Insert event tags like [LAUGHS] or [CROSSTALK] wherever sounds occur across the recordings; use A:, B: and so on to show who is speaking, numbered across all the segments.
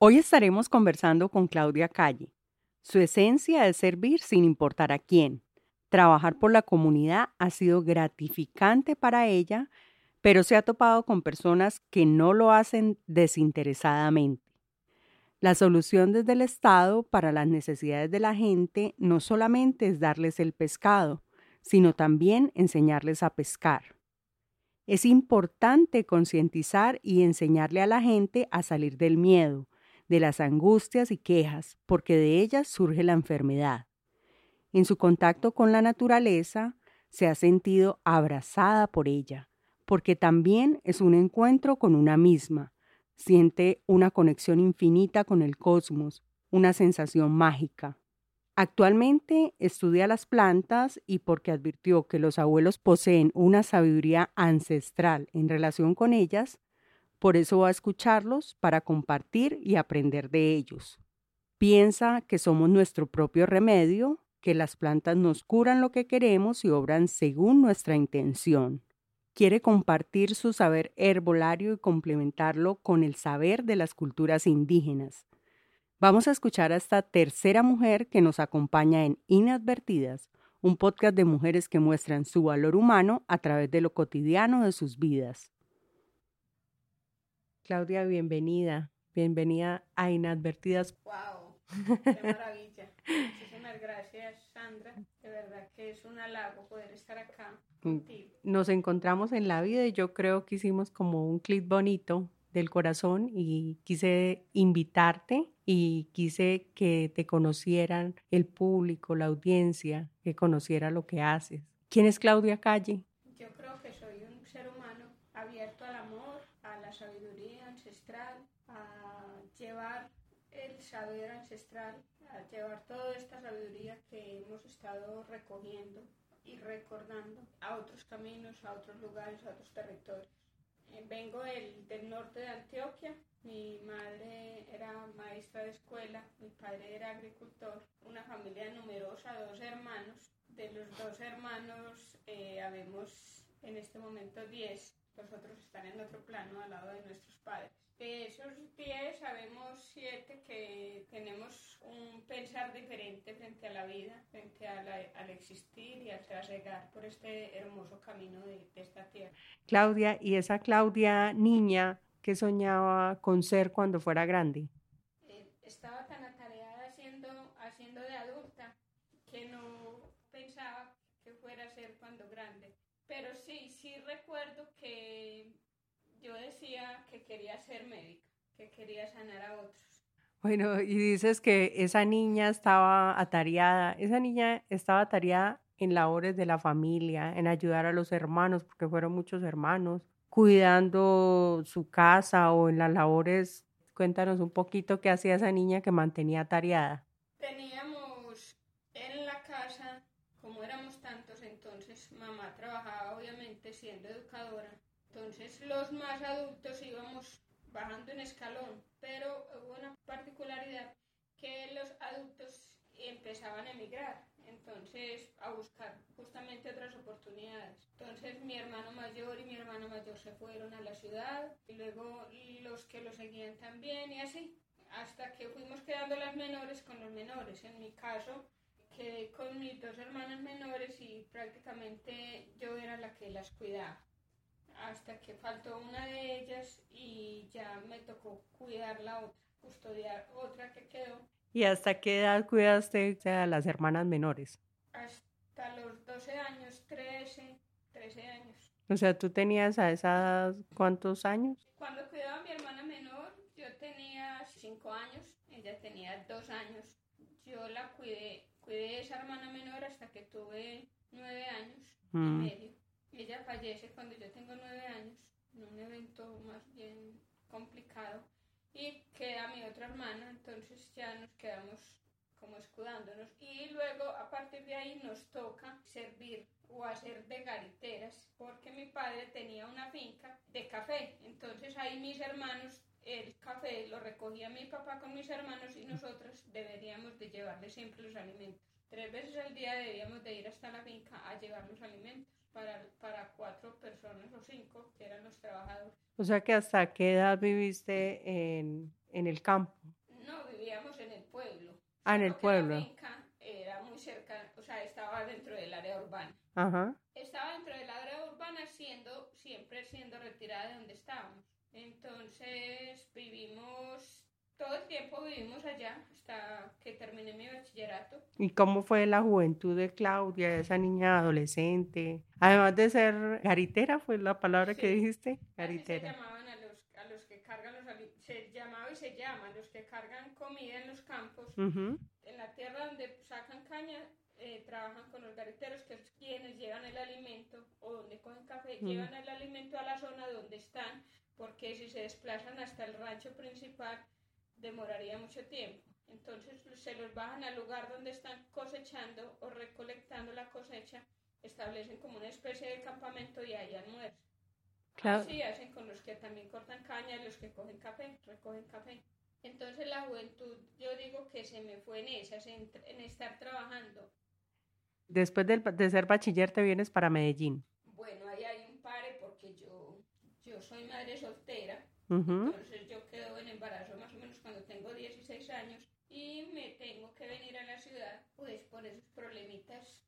A: Hoy estaremos conversando con Claudia Calle. Su esencia es servir sin importar a quién. Trabajar por la comunidad ha sido gratificante para ella, pero se ha topado con personas que no lo hacen desinteresadamente. La solución desde el Estado para las necesidades de la gente no solamente es darles el pescado, sino también enseñarles a pescar. Es importante concientizar y enseñarle a la gente a salir del miedo, de las angustias y quejas, porque de ellas surge la enfermedad. En su contacto con la naturaleza, se ha sentido abrazada por ella, porque también es un encuentro con una misma, siente una conexión infinita con el cosmos, una sensación mágica. Actualmente estudia las plantas y porque advirtió que los abuelos poseen una sabiduría ancestral en relación con ellas, por eso va a escucharlos para compartir y aprender de ellos. Piensa que somos nuestro propio remedio, que las plantas nos curan lo que queremos y obran según nuestra intención. Quiere compartir su saber herbolario y complementarlo con el saber de las culturas indígenas. Vamos a escuchar a esta tercera mujer que nos acompaña en Inadvertidas, un podcast de mujeres que muestran su valor humano a través de lo cotidiano de sus vidas. Claudia, bienvenida. Bienvenida a Inadvertidas.
B: ¡Wow! ¡Qué [LAUGHS] maravilla! Muchísimas gracias, Sandra. De verdad que es un halago poder estar acá mm, contigo.
A: Nos encontramos en la vida y yo creo que hicimos como un clip bonito del corazón y quise invitarte y quise que te conocieran el público, la audiencia, que conociera lo que haces. ¿Quién es Claudia Calle?
B: Llevar el saber ancestral, a llevar toda esta sabiduría que hemos estado recogiendo y recordando a otros caminos, a otros lugares, a otros territorios. Eh, vengo del, del, norte de Antioquia, mi madre era maestra de escuela, mi padre era agricultor, una familia numerosa, dos hermanos. De los dos hermanos eh, habemos en este momento diez, los otros están en otro plano al lado de nuestros padres. De esos 10 sabemos 7 que tenemos un pensar diferente frente a la vida, frente al existir y al trasegar por este hermoso camino de, esta tierra.
A: Claudia, ¿y esa Claudia niña que soñaba con ser cuando fuera grande?
B: Eh, estaba tan atareada haciendo, haciendo de adulta que no pensaba que fuera a ser cuando grande. Pero sí, sí recuerdo que yo decía que quería ser médica, que quería sanar a otros.
A: Bueno, y dices que esa niña estaba atareada, esa niña estaba atareada en labores de la familia, en ayudar a los hermanos, porque fueron muchos hermanos, cuidando su casa o en las labores. Cuéntanos un poquito qué hacía esa niña que mantenía atareada.
B: Teníamos en la casa, como éramos tantos entonces, mamá trabajaba obviamente siendo educadora entonces los más adultos íbamos bajando en escalón, pero hubo una particularidad que los adultos empezaban a emigrar, entonces a buscar justamente otras oportunidades. Entonces mi hermano mayor y mi hermana mayor se fueron a la ciudad y luego los que lo seguían también y así, hasta que fuimos quedando las menores con los menores. En mi caso, quedé con mis dos hermanas menores y prácticamente yo era la que las cuidaba hasta que faltó una de ellas y ya me tocó cuidar la otra, custodiar otra que quedó.
A: ¿Y hasta qué edad cuidaste a las hermanas menores?
B: Hasta los 12 años, 13, 13 años.
A: O sea, ¿tú tenías a esas cuántos años?
B: Cuando cuidaba a mi hermana menor, yo tenía 5 años, ella tenía 2 años. Yo la cuidé cuidé a esa hermana menor hasta que tuve nueve años y
A: Mm.
B: medio. Ella fallece cuando yo tengo nueve años, en un evento más bien complicado. Y queda mi otra hermana, entonces ya nos quedamos como escudándonos. Y luego, a partir de ahí, nos toca servir o hacer de gariteras, porque mi padre tenía una finca de café. Entonces ahí mis hermanos, el café lo recogía mi papá con mis hermanos y nosotros deberíamos de llevarle siempre los alimentos. Tres veces al día debíamos de ir hasta la finca a llevar los alimentos para, para cuatro personas o cinco que eran los trabajadores.
A: O sea que hasta qué edad viviste en, en el campo.
B: No, vivíamos en el pueblo.
A: Ah, en el
B: Porque la
A: pueblo.
B: finca era muy cerca, o sea, estaba dentro del área urbana.
A: Ajá.
B: Estaba dentro del área urbana siendo, siempre siendo retirada de donde estábamos. Entonces vivimos, todo el tiempo vivimos allá hasta que terminé mi bachillerato.
A: ¿Y cómo fue la juventud de Claudia, esa niña adolescente? Además de ser garitera, fue la palabra que dijiste,
B: Así se
A: garitera.
B: llamaban a los, a los que cargan los se llamaba y se llaman los que cargan comida en los campos. En la tierra donde sacan caña, eh, trabajan con los gariteros, que es quienes llevan el alimento o donde cogen café,
A: Mm.
B: llevan el alimento a la zona donde están, porque si se desplazan hasta el rancho principal, demoraría mucho tiempo. Entonces se los bajan al lugar donde están cosechando o recolectando la cosecha, establecen como una especie de campamento y ahí almuerzan.
A: Claro.
B: Así hacen con los que también cortan caña y los que cogen café, recogen café. Entonces la juventud, yo digo que se me fue en esas, en, en estar trabajando.
A: Después de ser bachiller te vienes para Medellín.
B: Bueno, ahí hay un pare porque yo, yo soy madre soltera, entonces yo quedo en embarazo más o menos cuando tengo 16 años y me tengo que venir a la ciudad, pues por esos problemitas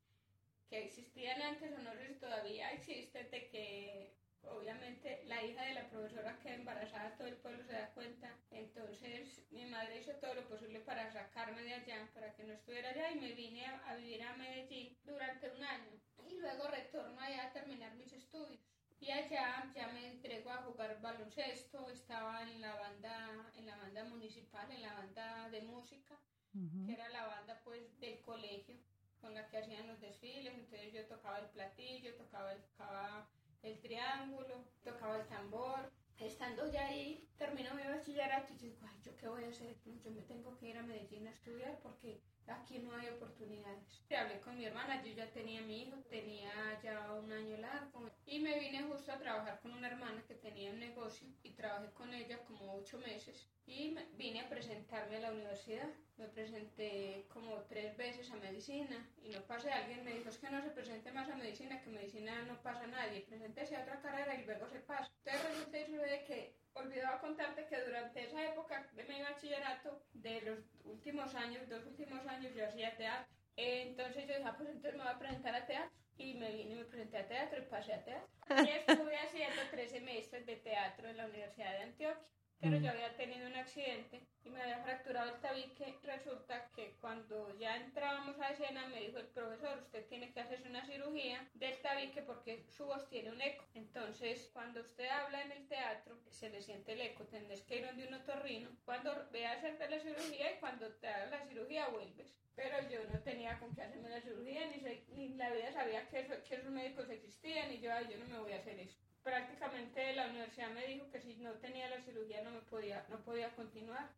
B: que existían antes o no sé si todavía existen de que obviamente la hija de la profesora queda embarazada, todo el pueblo se da cuenta, entonces mi madre hizo todo lo posible para sacarme de allá, para que no estuviera allá y me vine a, a vivir a Medellín durante un año. Y luego retorno allá a terminar mis estudios. Y allá ya me entrego a jugar baloncesto, estaba en la banda, en la banda municipal, en la banda de música, que era la banda pues del colegio con la que hacían los desfiles, entonces yo tocaba el platillo, tocaba el, tocaba el triángulo, tocaba el tambor. Estando ya ahí, termino mi bachillerato y yo digo, ay, ¿yo qué voy a hacer? Yo me tengo que ir a Medellín a estudiar porque aquí no hay oportunidades. Y hablé con mi hermana, yo ya tenía mi hijo, tenía ya un año largo y me vine justo a trabajar con una hermana que tenía un negocio y trabajé con ella como ocho meses y vine a presentarme a la universidad. Me presenté como tres veces a medicina y no pasé. Alguien me dijo, es que no se presente más a medicina, que medicina no pasa a nadie. Preséntese a otra carrera y luego se pasa. Entonces resulta y sucede que olvidaba contarte que durante esa época de mi bachillerato, de los últimos años, dos últimos años, yo hacía teatro. Entonces yo dije, ah, pues entonces me voy a presentar a teatro. Y me vine y me presenté a teatro y pasé a teatro. Y estuve haciendo tres semestres de teatro en la Universidad de Antioquia. Pero
A: Mm.
B: yo había tenido un accidente y me había fracturado el tabique. Resulta que cuando ya entrábamos a escena me dijo el profesor, usted tiene que hacerse una cirugía del tabique porque su voz tiene un eco. Entonces, cuando usted habla en el teatro, se le siente el eco. Tendrás que ir donde un otorrino. Cuando vea hacerte la cirugía y cuando te haga la cirugía vuelves. Pero yo no tenía con qué hacerme la cirugía, ni, sé- ni la vida sabía que, eso- que esos médicos existían y yo, ay, yo no me voy a hacer eso prácticamente la universidad me dijo que si no tenía la cirugía no me podía, no podía continuar.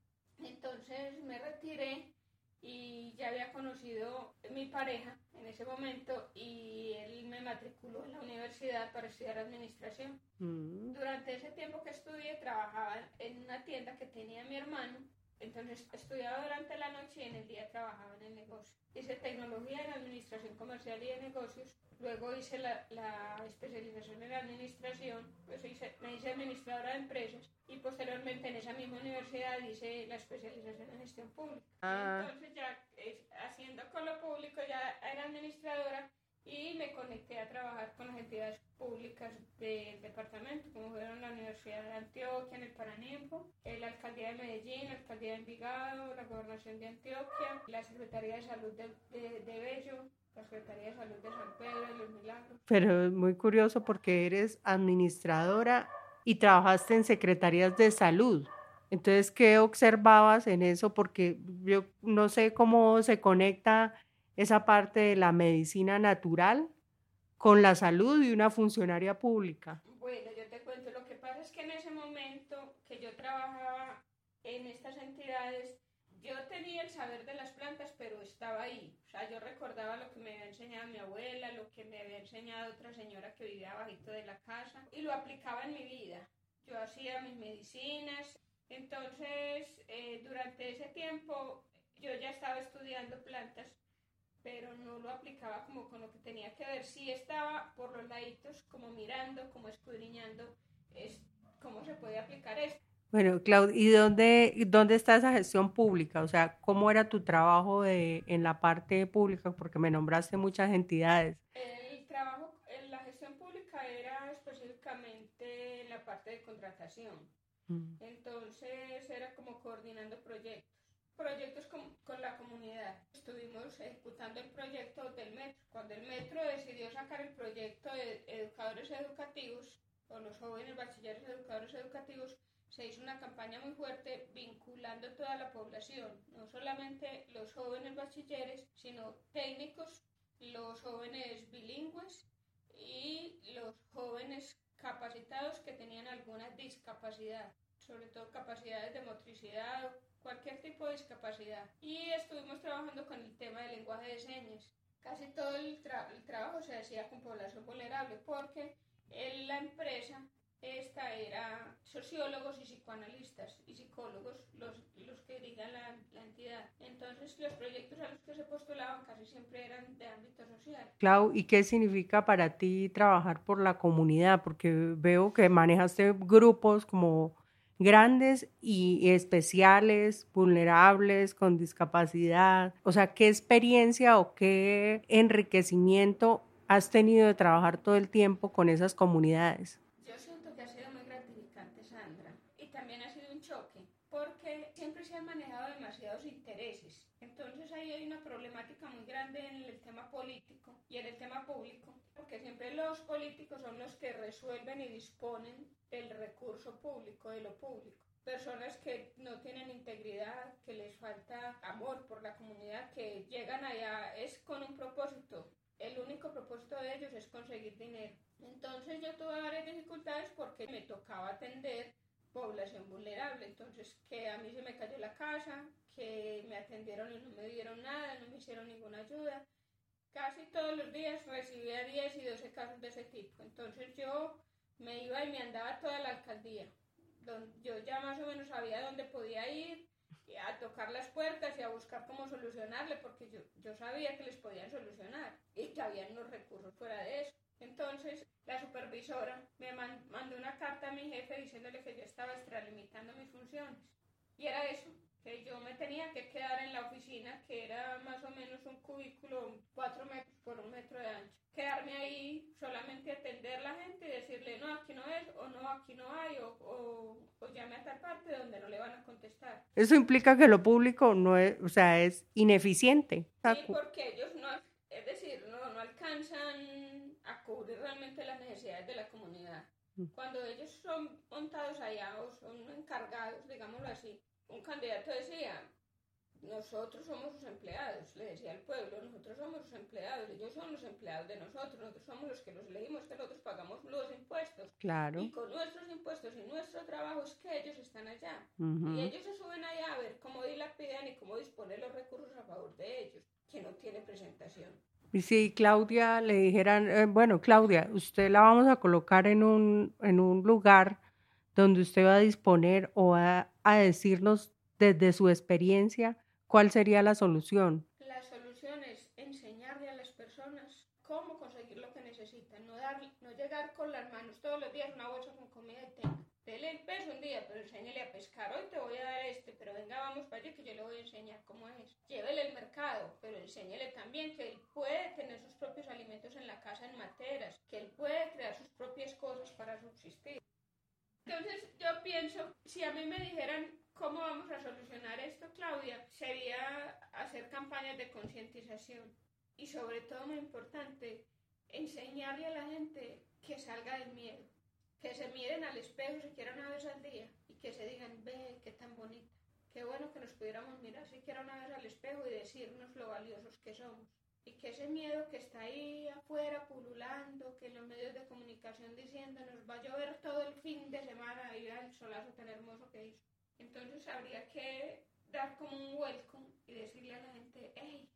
B: Entonces me retiré y ya había conocido mi pareja en ese momento y él me matriculó en la universidad para estudiar administración.
A: Mm.
B: Durante ese tiempo que estudié trabajaba en una tienda que tenía mi hermano, entonces estudiaba durante la noche y en el día trabajaba en el negocio. Hice tecnología en administración comercial y de negocios, luego hice la, la especialización en administración, pues hice- me hice administradora de empresas y posteriormente en esa misma universidad hice la especialización en gestión pública.
A: Ah.
B: Entonces ya eh, haciendo con lo público ya era administradora y me conecté a trabajar con las entidades públicas del departamento, como fueron la Universidad de Antioquia, en el Paraninfo, eh, la Alcaldía de Medellín, la Alcaldía de Envigado, la Gobernación de Antioquia, la Secretaría de Salud de, de, de Bello, la Secretaría de Salud de San Pedro de los Milagros.
A: Pero es muy curioso porque eres administradora y trabajaste en secretarías de salud. Entonces, ¿qué observabas en eso? Porque yo no sé cómo se conecta esa parte de la medicina natural con la salud de una funcionaria pública?
B: Bueno, yo te cuento, lo que pasa es que en ese momento que yo trabajaba en estas entidades, yo tenía el saber de las plantas, pero estaba ahí. O sea, yo recordaba lo que me había enseñado mi abuela, lo que me había enseñado otra señora que vivía bajito de la casa, y lo aplicaba en mi vida. Yo hacía mis medicinas. Entonces, eh, durante ese tiempo, yo ya estaba estudiando plantas, pero no lo aplicaba como con lo que tenía que ver. Sí estaba por los laditos, como mirando, como escudriñando es, cómo se puede aplicar esto.
A: Bueno, Claudia, ¿y dónde, dónde está esa gestión pública? O sea, ¿cómo era tu trabajo de, en la parte pública? Porque me nombraste muchas entidades.
B: El trabajo en la gestión pública era específicamente la parte de contratación. Mm. Entonces era como coordinando proyectos. Proyectos con, con, la comunidad. Estuvimos ejecutando el proyecto del metro. Cuando el metro decidió sacar el proyecto de educadores educativos, o los jóvenes bachilleres educadores educativos, se hizo una campaña muy fuerte vinculando toda la población, no solamente los jóvenes bachilleres, sino técnicos, los jóvenes bilingües y los jóvenes capacitados que tenían alguna discapacidad, sobre todo capacidades de motricidad cualquier tipo de discapacidad. Y estuvimos trabajando con el tema del lenguaje de señas. Casi todo el, el trabajo se hacía con población vulnerable porque en la empresa esta era sociólogos y psicoanalistas y psicólogos los, los que dirigen la, la, entidad. Entonces los proyectos a los que se postulaban casi siempre eran de ámbito social.
A: Clau, ¿y qué significa para ti trabajar por la comunidad? Porque veo que manejaste grupos como grandes y especiales, vulnerables, con discapacidad. O sea, ¿qué experiencia o qué enriquecimiento has tenido de trabajar todo el tiempo con esas comunidades?
B: manejado demasiados intereses. Entonces ahí hay una problemática muy grande en el tema político y en el tema público, porque siempre los políticos son los que resuelven y disponen del recurso público, de lo público. Personas que no tienen integridad, que les falta amor por la comunidad, que llegan allá es con un propósito. El único propósito de ellos es conseguir dinero. Entonces yo tuve varias dificultades porque me tocaba atender población vulnerable. Entonces, que a mí se me cayó la casa, que me atendieron y no me dieron nada, no me hicieron ninguna ayuda. Casi todos los días recibía 10 y 12 casos de ese tipo. Entonces yo me iba y me andaba toda la alcaldía. Yo ya más o menos sabía dónde podía ir, a tocar las puertas y a buscar cómo solucionarle, porque yo, yo sabía que les podían solucionar y que había unos recursos fuera de eso. Entonces, la supervisora me mandó una carta a mi jefe diciéndole que yo estaba extralimitando mis funciones. Y era eso, que yo me tenía que quedar en la oficina, que era más o menos un cubículo 4 metros por un metro de ancho. Quedarme ahí, solamente atender a la gente y decirle, no, aquí no es, o no, aquí no hay, o, o, o llame a tal parte donde no le van a contestar.
A: Eso implica que lo público no es, o sea, es ineficiente.
B: Sí, porque ellos no, es decir, no, no alcanzan cubrir realmente las necesidades de la comunidad. Mm. Cuando ellos son montados allá o son encargados, digámoslo así, un candidato decía, nosotros somos sus empleados, le decía al pueblo, nosotros somos sus empleados, ellos son los empleados de nosotros, nosotros somos los que los leímos, que nosotros pagamos los impuestos.
A: Claro.
B: Y con nuestros impuestos y nuestro trabajo es que ellos están allá. Y ellos se suben allá a ver cómo dilapidan y cómo disponer los recursos a favor de ellos, que no tiene presentación.
A: Y si Claudia le dijeran, eh, bueno, Claudia, usted la vamos a colocar en un, en un lugar donde usted va a disponer o va a decirnos desde su experiencia cuál sería la solución.
B: La solución es enseñarle a las personas cómo conseguir lo que necesitan, no, dar, no llegar con las manos todos los días una bolsa con comida y tenga. Dele el peso un día, pero enséñele a pescar. Hoy te voy a dar este, pero venga, vamos para allá que yo le voy a enseñar cómo es. Llévele el mercado, pero enséñele también que él puede tener sus propios alimentos en la casa en materas, que él puede crear sus propias cosas para subsistir. Entonces yo pienso, si a mí me dijeran cómo vamos a solucionar esto, Claudia, sería hacer campañas de concientización y sobre todo muy importante, enseñarle a la gente que salga del miedo que se miren al espejo siquiera una vez al día y que se digan, ve, qué tan bonita. Qué bueno que nos pudiéramos mirar siquiera una vez al espejo y decirnos lo valiosos que somos. y que ese miedo que está ahí afuera pululando, que los medios de comunicación diciendo nos va a llover todo el fin de semana y el solazo tan hermoso que hizo. Entonces habría que dar como un welcome y decirle a la gente, hey,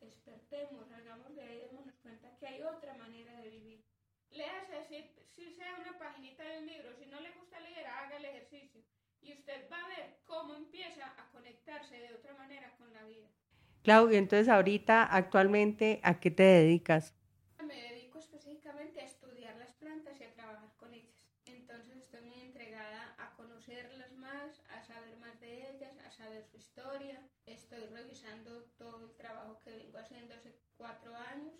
B: despertemos, hagamos de ahí, démonos cuenta que hay otra manera de vivir. Léase si, si sea una paginita de un libro, si no le gusta leer, haga el ejercicio y usted va a ver cómo empieza a conectarse de otra manera con la vida.
A: Claudia, entonces ahorita actualmente, ¿a qué te dedicas?
B: Me dedico específicamente a estudiar las plantas y a trabajar con ellas. Entonces estoy muy entregada a conocerlas más, a saber más de ellas, a saber su historia. Estoy todo el trabajo que vengo haciendo hace cuatro años.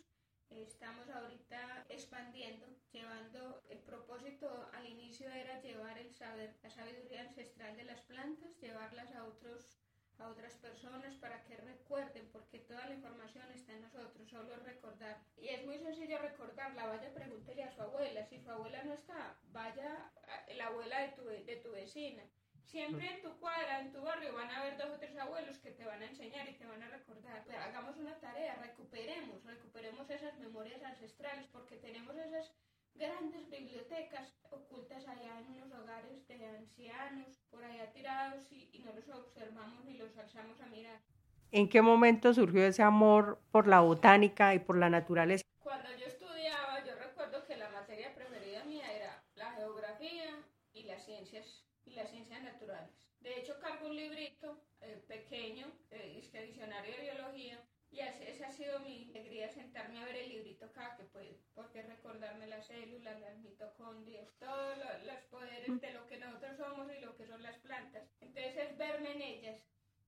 B: Estamos ahorita expandiendo, llevando el propósito al inicio era llevar el saber, la sabiduría ancestral de las plantas, llevarlas a otros a otras personas para que recuerden, porque toda la información está en nosotros, solo recordar. Y es muy sencillo recordarla, vaya pregúntele a su abuela, si su abuela no está, vaya a la abuela de tu, de tu vecina. Siempre en tu cuadra, en tu barrio, van a haber dos o tres abuelos que te van a enseñar y te van a recordar. Pues hagamos una tarea, recuperemos, recuperemos esas memorias ancestrales, porque tenemos esas grandes bibliotecas ocultas allá en unos hogares de ancianos, por allá tirados y, no los observamos ni los alzamos a mirar.
A: ¿En qué momento surgió ese amor por la botánica y por la naturaleza?
B: Cuando yo estudiaba, yo recuerdo que la materia preferida mía era la geografía y las ciencias y las ciencias naturales. De hecho, cargo un librito eh, pequeño, eh, este diccionario de biología, y esa ha sido mi alegría, sentarme a ver el librito cada que puedo, porque recordarme las células, las mitocondrias, todos los poderes de lo que nosotros somos y lo que son las plantas. Entonces es verme en ellas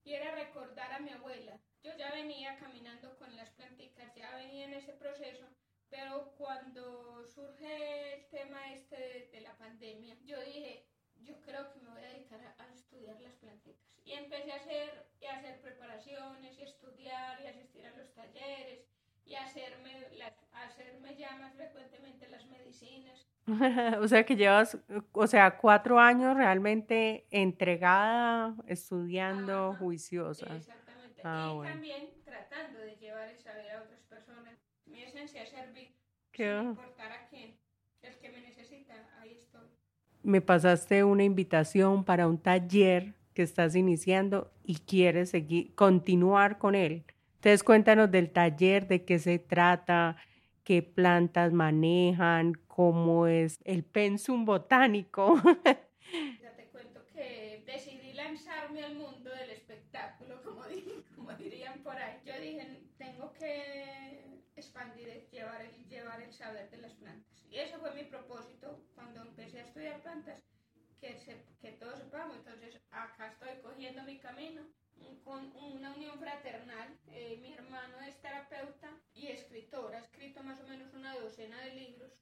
B: y era recordar a mi abuela. Yo ya venía caminando con las plantitas, ya venía en ese proceso, pero cuando surge el tema este de la pandemia, yo dije, yo creo que me voy a dedicar a, estudiar las plantitas. Y empecé a hacer, y a hacer preparaciones, y estudiar, y asistir a los talleres, y hacerme, las, hacerme ya más frecuentemente las medicinas. [LAUGHS]
A: o sea que llevas, o sea, cuatro años realmente entregada, estudiando, juiciosa.
B: Exactamente. Ah, y también tratando de llevar el saber a otras personas. Mi esencia es servir, sin importar a quién. El que me necesita, ahí estoy
A: me pasaste una invitación para un taller que estás iniciando y quieres seguir, continuar con él. Entonces cuéntanos del taller, de qué se trata, qué plantas manejan, cómo es el pensum botánico. [LAUGHS]
B: Ya te cuento que decidí lanzarme al mundo del espectáculo, como, dirían por ahí. Yo dije, tengo que expandir, llevar el, llevar el saber de las plantas. Ese fue mi propósito cuando empecé a estudiar plantas, que, que todos sepamos. Entonces, acá estoy cogiendo mi camino con una unión fraternal. Eh, mi hermano es terapeuta y escritor, ha escrito más o menos una docena de libros.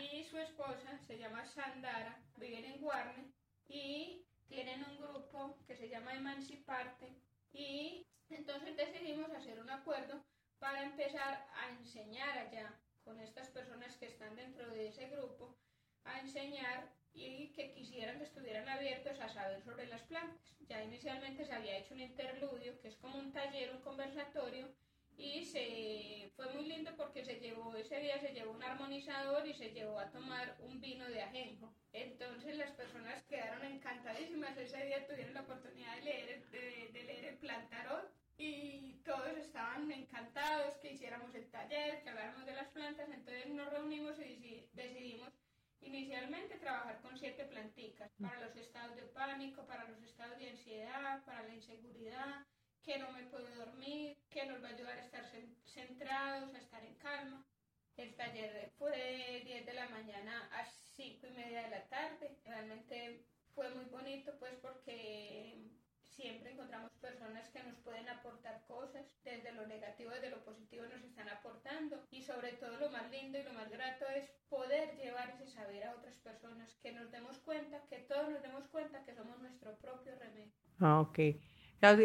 B: Y su esposa se llama Sandara, viven en Guarne y tienen un grupo que se llama Emanciparte. Y entonces decidimos hacer un acuerdo para empezar a enseñar allá con estas personas que están dentro de ese grupo a enseñar y que quisieran que estuvieran abiertos a saber sobre las plantas. Ya inicialmente se había hecho un interludio, que es como un taller, un conversatorio, y se fue muy lindo porque se llevó ese día se llevó un armonizador y se llevó a tomar un vino de ajenjo. Entonces las personas quedaron encantadísimas. Ese día tuvieron la oportunidad de leer, de, de leer el plantarot y todos estaban encantados que hiciéramos el taller, que habláramos de las plantas, entonces nos reunimos y decidimos inicialmente trabajar con siete planticas para los estados de pánico, para los estados de ansiedad, para la inseguridad, que no me puedo dormir, que nos va a ayudar a estar centrados, a estar en calma. El taller fue de 10 de la mañana a 5 y media de la tarde. Realmente fue muy bonito pues porque siempre encontramos personas que nos pueden aportar cosas, desde lo negativo, desde lo positivo nos están aportando y sobre todo lo más lindo y lo más grato es poder llevar ese saber a otras personas, que nos demos cuenta, que todos nos demos cuenta que somos nuestro propio remedio.
A: Ah, ok.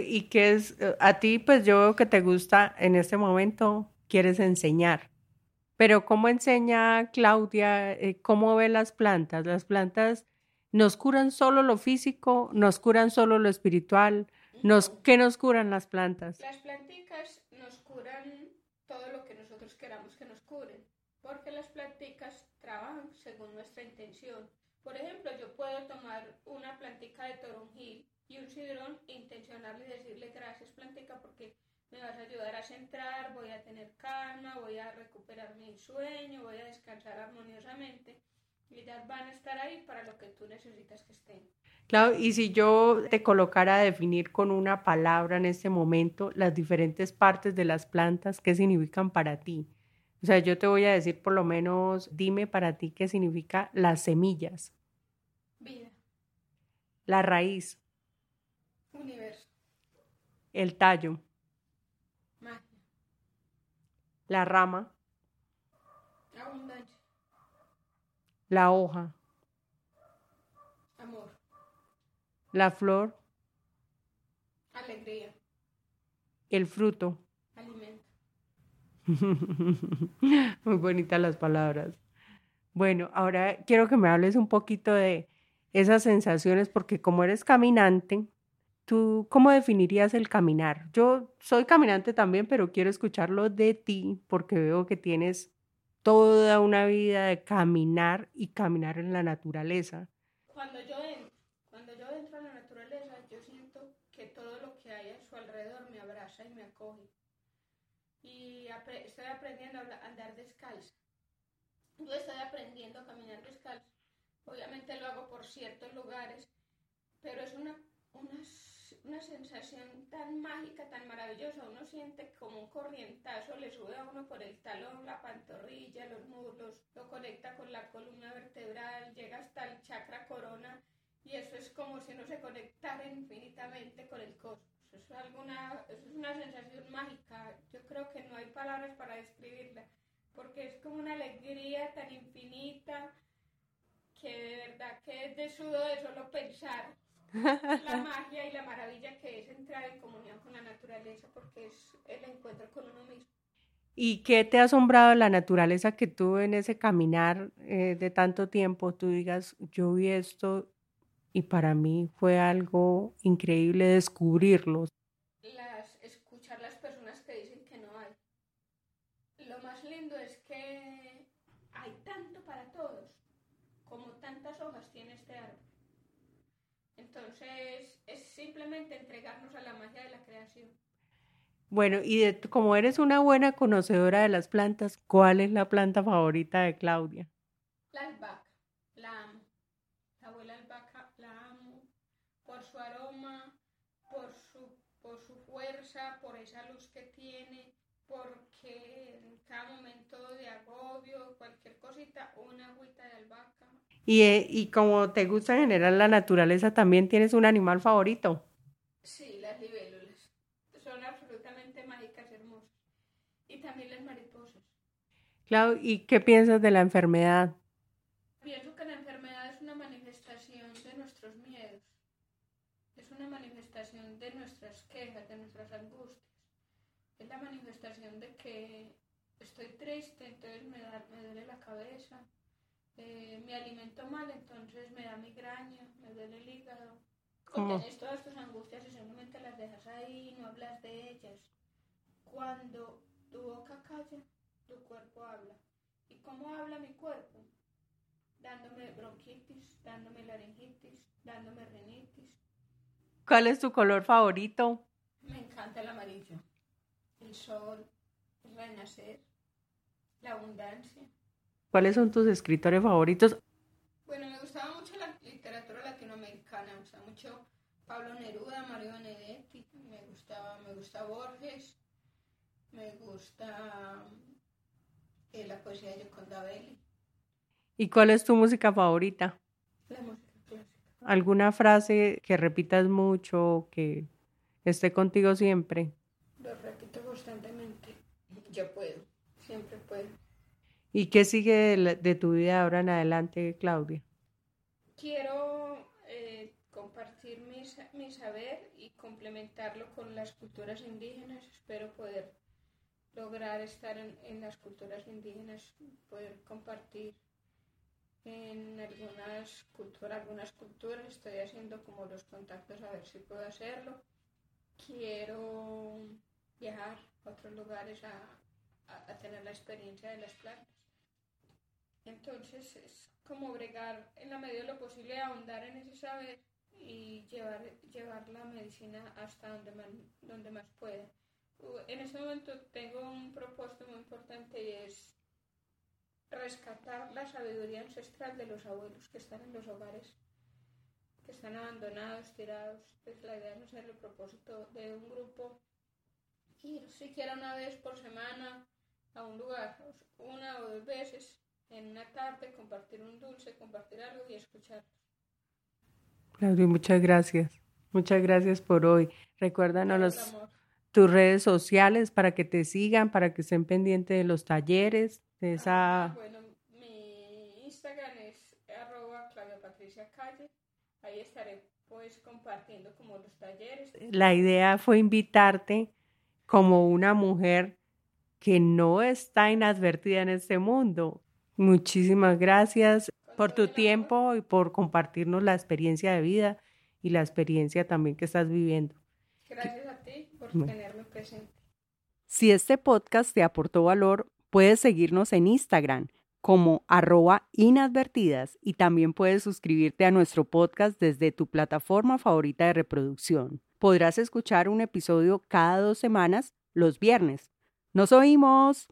A: Y que es, a ti pues yo veo que te gusta en este momento, quieres enseñar. Pero ¿cómo enseña Claudia? Eh, ¿Cómo ve las plantas? Las plantas nos curan solo lo físico, nos curan solo lo espiritual, nos, ¿qué nos curan las plantas?
B: Las planticas nos curan todo lo que nosotros queramos que nos cubren, porque las planticas trabajan según nuestra intención. Por ejemplo, yo puedo tomar una plantica de toronjil y un sidrón intencional y decirle gracias plantica porque me vas a ayudar a centrar, voy a tener calma, voy a recuperar mi sueño, voy a descansar armoniosamente y ellas van a estar ahí para lo que tú necesitas que estén.
A: Claro, y si yo te colocara a definir con una palabra en este momento las diferentes partes de las plantas, ¿qué significan para ti? O sea, yo te voy a decir por lo menos, dime para ti qué significa las semillas.
B: Vida.
A: La raíz.
B: Universo.
A: El tallo.
B: Magia.
A: La rama.
B: Abundancia.
A: La hoja.
B: Amor.
A: La flor.
B: Alegría.
A: El fruto.
B: Alimento. [LAUGHS]
A: Muy bonitas las palabras. Bueno, ahora quiero que me hables un poquito de esas sensaciones, porque como eres caminante, ¿tú cómo definirías el caminar? Yo soy caminante también, pero quiero escucharlo de ti, porque veo que tienes toda una vida de caminar y caminar en la naturaleza.
B: Cuando yo entro, yo entro a la naturaleza, yo siento que todo lo que hay a su alrededor me abraza y me acoge. Y estoy aprendiendo a andar descalzo. Yo estoy aprendiendo a caminar descalzo. Obviamente lo hago por ciertos lugares, pero es una, una, una sensación tan mágica, tan maravillosa. Uno siente como un corrientazo, le sube a uno por el talón, la pantorrilla, los muslos, lo conecta con la columna vertebral, llega hasta el chakra corona y eso es como si uno se conectara infinitamente con el cosmos. Eso es, alguna, eso es una sensación mágica. Yo creo que no hay palabras para describirla, porque es como una alegría tan infinita que de verdad que es de sudo de solo pensar la [LAUGHS] magia y la maravilla que es entrar en comunión con la naturaleza, porque es el encuentro con uno mismo.
A: ¿Y qué te ha asombrado la naturaleza que tú en ese caminar eh, de tanto tiempo, tú digas, yo vi esto y para mí fue algo increíble descubrirlo?
B: Las, escuchar las personas que dicen que no hay. Lo más lindo es que hay tanto para todos, como tantas hojas tiene este árbol. Entonces es simplemente entregarnos a la magia de la creación.
A: Bueno, y de, como eres una buena conocedora de las plantas, ¿cuál es la planta favorita de Claudia?
B: La albahaca, la amo. La abuela albahaca la amo por su aroma, por su, por su fuerza, por esa luz que tiene, porque en cada momento de agobio, una agüita de albahaca.
A: Y, eh, y como te gusta en general la naturaleza, ¿también tienes un animal favorito?
B: Sí, las libélulas. Son absolutamente mágicas, hermosas. Y también las mariposas.
A: Claro, ¿y qué piensas de la enfermedad?
B: Pienso que la enfermedad es una manifestación de nuestros miedos. Es una manifestación de nuestras quejas, de nuestras angustias. Es la manifestación de que estoy triste, entonces me, da, me duele la cabeza. Eh, me alimento mal, entonces me da migraña, me duele el hígado.
A: ¿Cómo?
B: Tienes todas tus angustias y simplemente las dejas ahí, no hablas de ellas. Cuando tu boca calla, tu cuerpo habla. ¿Y cómo habla mi cuerpo? Dándome bronquitis, dándome laringitis, dándome rinitis.
A: ¿Cuál es tu color favorito?
B: Me encanta el amarillo, el sol, renacer, la abundancia.
A: ¿Cuáles son tus escritores favoritos?
B: Bueno, me gustaba mucho la literatura latinoamericana, me gusta mucho Pablo Neruda, Mario Benedetti, me gustaba, me gusta Borges, me gusta eh, la poesía de Yoconda Belli,
A: ¿Y cuál es tu música favorita?
B: la música clásica.
A: ¿Alguna frase que repitas mucho, que esté contigo siempre?
B: Lo repito constantemente. Yo puedo, siempre puedo.
A: ¿Y qué sigue de, tu vida ahora en adelante, Claudia?
B: Quiero eh, compartir mi, sa- mi saber y complementarlo con las culturas indígenas. Espero poder lograr estar en, las culturas indígenas, poder compartir en algunas culturas, algunas culturas. Estoy haciendo como los contactos a ver si puedo hacerlo. Quiero viajar a otros lugares a tener la experiencia de las plantas. Entonces es como bregar en la medida de lo posible, ahondar en ese saber y llevar, llevar la medicina hasta donde más, donde más pueda. En este momento tengo un propósito muy importante y es rescatar la sabiduría ancestral de los abuelos que están en los hogares, que están abandonados, tirados. Pues la idea ser el propósito de un grupo, ir siquiera una vez por semana a un lugar, una o dos veces, en una tarde, compartir un dulce, compartir algo y escucharlos.
A: Claudio, muchas gracias. Muchas gracias por hoy. Recuérdanos tus redes sociales para que te sigan, para que estén pendientes de los talleres, de esa...
B: Ah, bueno, mi Instagram es arroba Claudia Patricia Calle. Ahí estaré pues compartiendo como los talleres.
A: La idea fue invitarte como una mujer que no está inadvertida en este mundo. Muchísimas gracias por tu tiempo y por compartirnos la experiencia de vida y la experiencia también que estás viviendo.
B: Gracias a ti por tenerme presente.
A: Si este podcast te aportó valor, puedes seguirnos en Instagram como arroba inadvertidas y también puedes suscribirte a nuestro podcast desde tu plataforma favorita de reproducción. Podrás escuchar un episodio cada dos semanas los viernes. ¡Nos oímos!